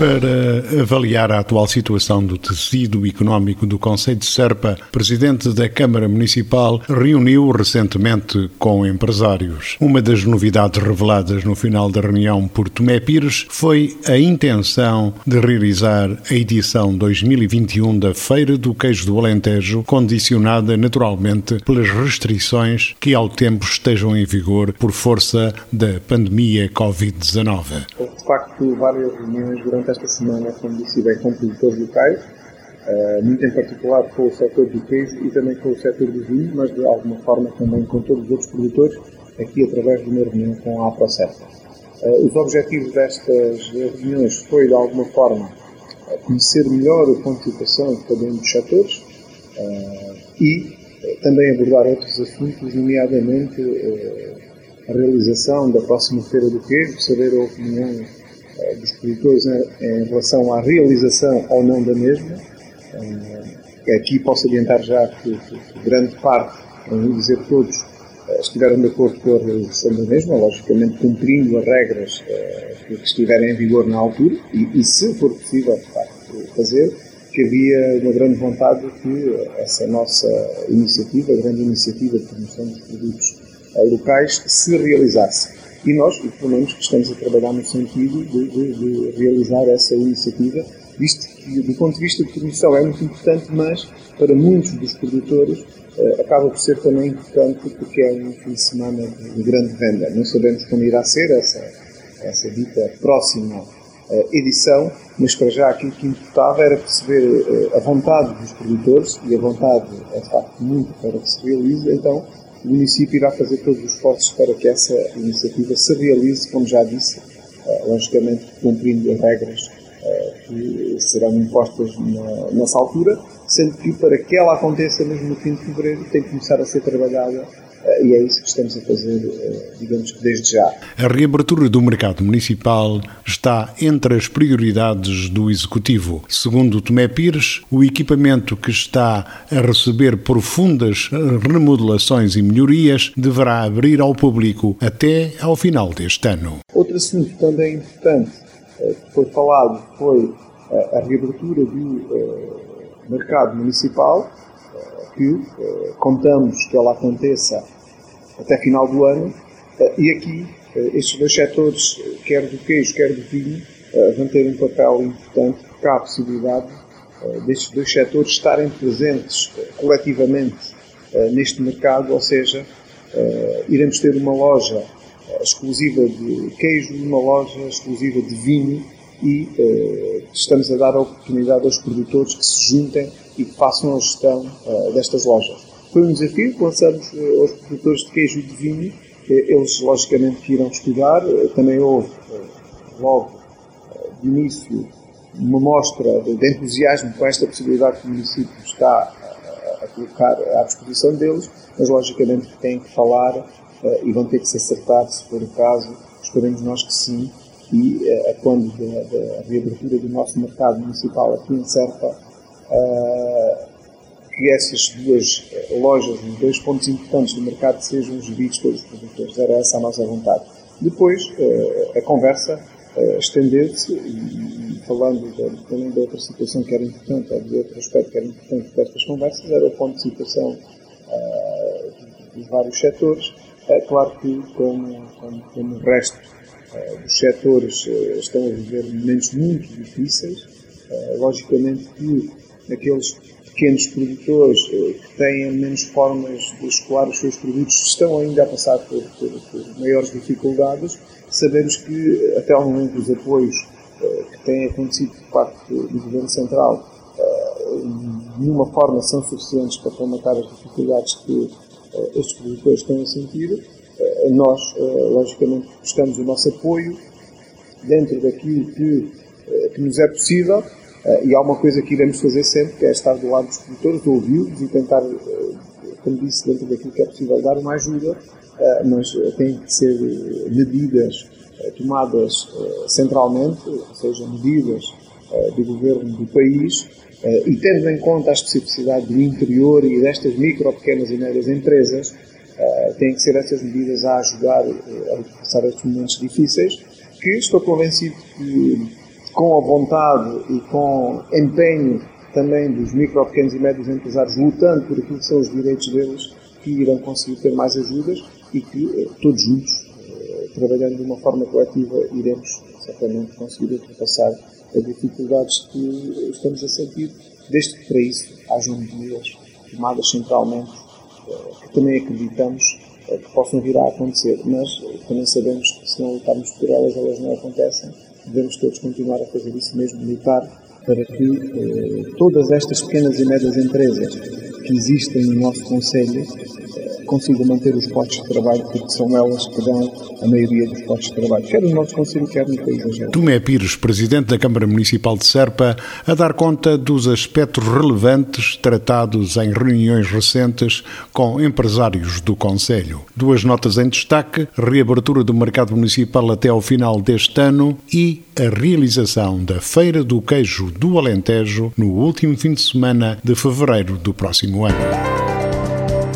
para avaliar a atual situação do tecido económico do Conselho de Serpa, o presidente da Câmara Municipal reuniu recentemente com empresários. Uma das novidades reveladas no final da reunião por Tomé Pires foi a intenção de realizar a edição 2021 da Feira do Queijo do Alentejo, condicionada naturalmente pelas restrições que ao tempo estejam em vigor por força da pandemia Covid-19. De facto, várias reuniões durante esta semana, como disse bem, com produtores locais, uh, muito em particular com o setor do queijo e também com o setor do vinho, mas de alguma forma também com todos os outros produtores, aqui através de uma reunião com a APROCERTA. Uh, os objetivos destas reuniões foi, de alguma forma, conhecer melhor o ponto de situação de cada um dos setores uh, e também abordar outros assuntos, nomeadamente a realização da próxima Feira do Queijo, saber a opinião eh, dos produtores né, em relação à realização ou não da mesma. Eh, aqui posso adiantar já que, que grande parte, para não dizer todos, eh, estiveram de acordo com a realização da mesma, logicamente cumprindo as regras que estiverem em vigor na altura e, e se for possível, de facto, fazer, que havia uma grande vontade de que essa nossa iniciativa, a grande iniciativa de promoção dos produtos locais, se realizasse e nós, pelo menos, estamos a trabalhar no sentido de, de, de, realizar essa iniciativa, visto que, do ponto de vista de produção, é muito importante, mas para muitos dos produtores eh, acaba por ser também importante porque é um fim de semana de, grande venda. Não sabemos como irá ser essa, essa dita próxima eh, edição, mas para já aquilo que importava era perceber eh, a vontade dos produtores, e a vontade é de facto muito para que se realize, então o município irá fazer todos os esforços para que essa iniciativa se realize, como já disse, eh, logicamente cumprindo as regras eh, que serão impostas nessa altura, sendo que para que ela aconteça mesmo no fim de fevereiro tem que começar a ser trabalhada e é isso que estamos a fazer, eh, digamos que desde já. A reabertura do mercado municipal está entre as prioridades do Executivo. Segundo Tomé Pires, o equipamento que está a receber profundas remodelações e melhorias deverá abrir ao público até ao final deste ano. Outro assunto também importante eh, que foi falado foi a reabertura do mercado municipal que eh, contamos que ela aconteça até final do ano. Eh, e aqui, eh, estes dois setores, quer do queijo, quer do vinho, vão ter um papel importante, porque há a possibilidade destes dois setores estarem presentes coletivamente neste mercado, ou seja, iremos ter uma loja exclusiva de queijo, uma loja exclusiva de vinho e estamos a dar a oportunidade aos produtores que se juntem e que façam a gestão uh, destas lojas. Foi um desafio que lançamos uh, aos produtores de queijo e de vinho. Eles, logicamente, irão estudar. Também houve, logo de início, uma mostra de, de entusiasmo com esta possibilidade que o município está a, a colocar à disposição deles, mas, logicamente, têm que falar e vão ter que se acertar, se for o caso. Esperemos nós que sim. E quando da reabertura do nosso mercado municipal aqui em Serpa, uh, que essas duas lojas, os dois pontos importantes do mercado, sejam geridos pelos produtores. Era essa a nossa vontade. Depois, a conversa estendeu-se e, falando também de outra situação que era importante, ou de outro aspecto que era importante destas conversas, era o ponto de situação dos vários setores. É claro que, como, como, como o resto dos setores estão a viver momentos muito difíceis, logicamente que aqueles pequenos produtores eh, que têm menos formas de escoar os seus produtos estão ainda a passar por, por, por maiores dificuldades. Sabemos que até ao momento os apoios eh, que têm acontecido por parte do Governo Central eh, de nenhuma forma são suficientes para combatar as dificuldades que estes produtores têm sentido. Nós, logicamente, prestamos o nosso apoio dentro daquilo que, que nos é possível e há uma coisa que iremos fazer sempre, que é estar do lado dos produtores, ouvi-los e tentar, como disse, dentro daquilo que é possível, dar uma ajuda, mas têm que ser medidas tomadas centralmente, ou seja, medidas do governo do país, e tendo em conta a especificidade do interior e destas micro, pequenas e médias empresas, têm que ser essas medidas a ajudar a ultrapassar estes momentos difíceis, que estou convencido que com a vontade e com empenho também dos micro, pequenos e médios empresários lutando por aquilo que são os direitos deles, que irão conseguir ter mais ajudas e que eh, todos juntos, eh, trabalhando de uma forma coletiva, iremos certamente conseguir ultrapassar as dificuldades que estamos a sentir, desde que para isso hajam medidas tomadas centralmente, eh, que também acreditamos que possam vir a acontecer, mas também sabemos que se não lutarmos por elas, elas não acontecem. Devemos todos continuar a fazer isso mesmo, lutar para que eh, todas estas pequenas e médias empresas que existem no nosso Conselho consigam manter os postos de trabalho, porque são elas que dão a maioria dos postos de trabalho, quer no nosso Conselho, quer no país. Tomé Pires, Presidente da Câmara Municipal de Serpa, a dar conta dos aspectos relevantes tratados em reuniões recentes com empresários do Conselho. Duas notas em destaque: reabertura do mercado municipal até ao final deste ano e a realização da Feira do Queijo do Alentejo no último fim de semana de fevereiro do próximo ano.